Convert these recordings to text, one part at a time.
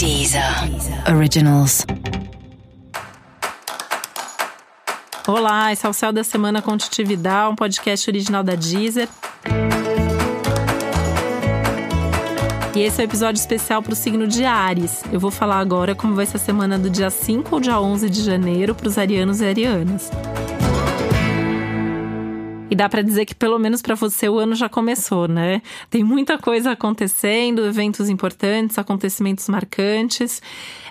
Deezer Originals. Olá, esse é o Céu da Semana com um podcast original da Deezer. E esse é o um episódio especial para o signo de Ares. Eu vou falar agora como vai ser a semana do dia 5 ao dia 11 de janeiro para os arianos e arianas. E dá para dizer que pelo menos para você o ano já começou, né? Tem muita coisa acontecendo, eventos importantes, acontecimentos marcantes.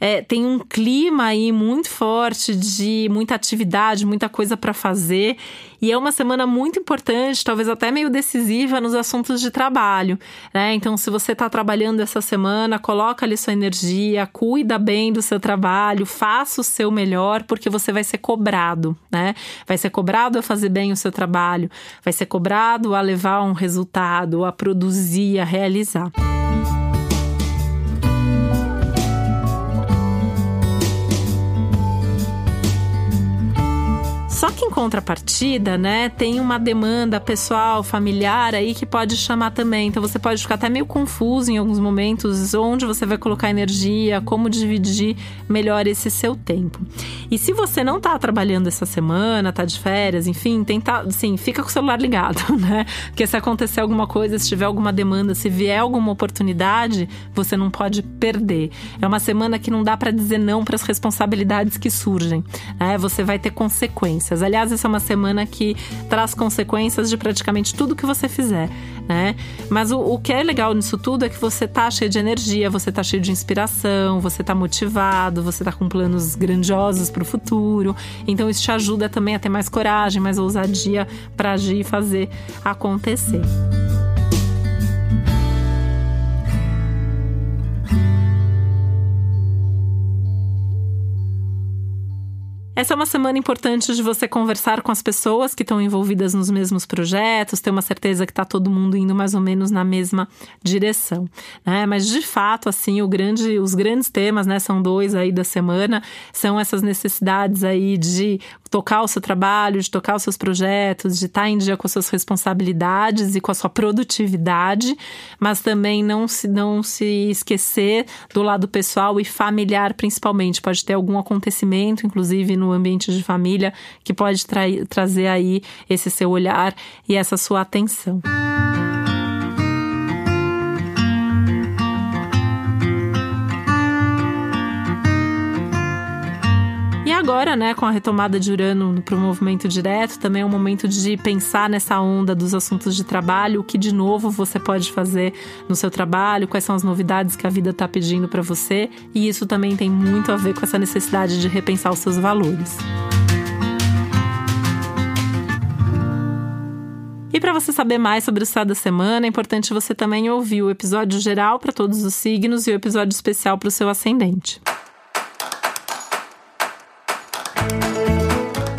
É, tem um clima aí muito forte de muita atividade, muita coisa para fazer. E é uma semana muito importante, talvez até meio decisiva nos assuntos de trabalho, né? Então, se você está trabalhando essa semana, coloca ali sua energia, cuida bem do seu trabalho, faça o seu melhor, porque você vai ser cobrado, né? Vai ser cobrado a fazer bem o seu trabalho trabalho, vai ser cobrado a levar um resultado, a produzir, a realizar. Contrapartida, né, tem uma demanda pessoal, familiar aí que pode chamar também. Então você pode ficar até meio confuso em alguns momentos onde você vai colocar energia, como dividir melhor esse seu tempo. E se você não tá trabalhando essa semana, tá de férias, enfim, tenta, assim, fica com o celular ligado, né? Porque se acontecer alguma coisa, se tiver alguma demanda, se vier alguma oportunidade, você não pode perder. É uma semana que não dá para dizer não para as responsabilidades que surgem, né? Você vai ter consequências consequências. Essa é uma semana que traz consequências de praticamente tudo que você fizer, né? Mas o, o que é legal nisso tudo é que você tá cheio de energia, você tá cheio de inspiração, você tá motivado, você tá com planos grandiosos para o futuro. Então isso te ajuda também a ter mais coragem, mais ousadia para agir e fazer acontecer. Essa é uma semana importante de você conversar com as pessoas que estão envolvidas nos mesmos projetos, ter uma certeza que está todo mundo indo mais ou menos na mesma direção, né? Mas de fato, assim, o grande, os grandes temas, né, são dois aí da semana, são essas necessidades aí de tocar o seu trabalho, de tocar os seus projetos, de estar em dia com as suas responsabilidades e com a sua produtividade, mas também não se, não se esquecer do lado pessoal e familiar, principalmente. Pode ter algum acontecimento, inclusive no ambiente de família, que pode tra trazer aí esse seu olhar e essa sua atenção. Agora, né, com a retomada de Urano para o movimento direto, também é um momento de pensar nessa onda dos assuntos de trabalho, o que de novo você pode fazer no seu trabalho, quais são as novidades que a vida está pedindo para você, e isso também tem muito a ver com essa necessidade de repensar os seus valores. E para você saber mais sobre o estado da semana, é importante você também ouvir o episódio geral para todos os signos e o episódio especial para o seu ascendente.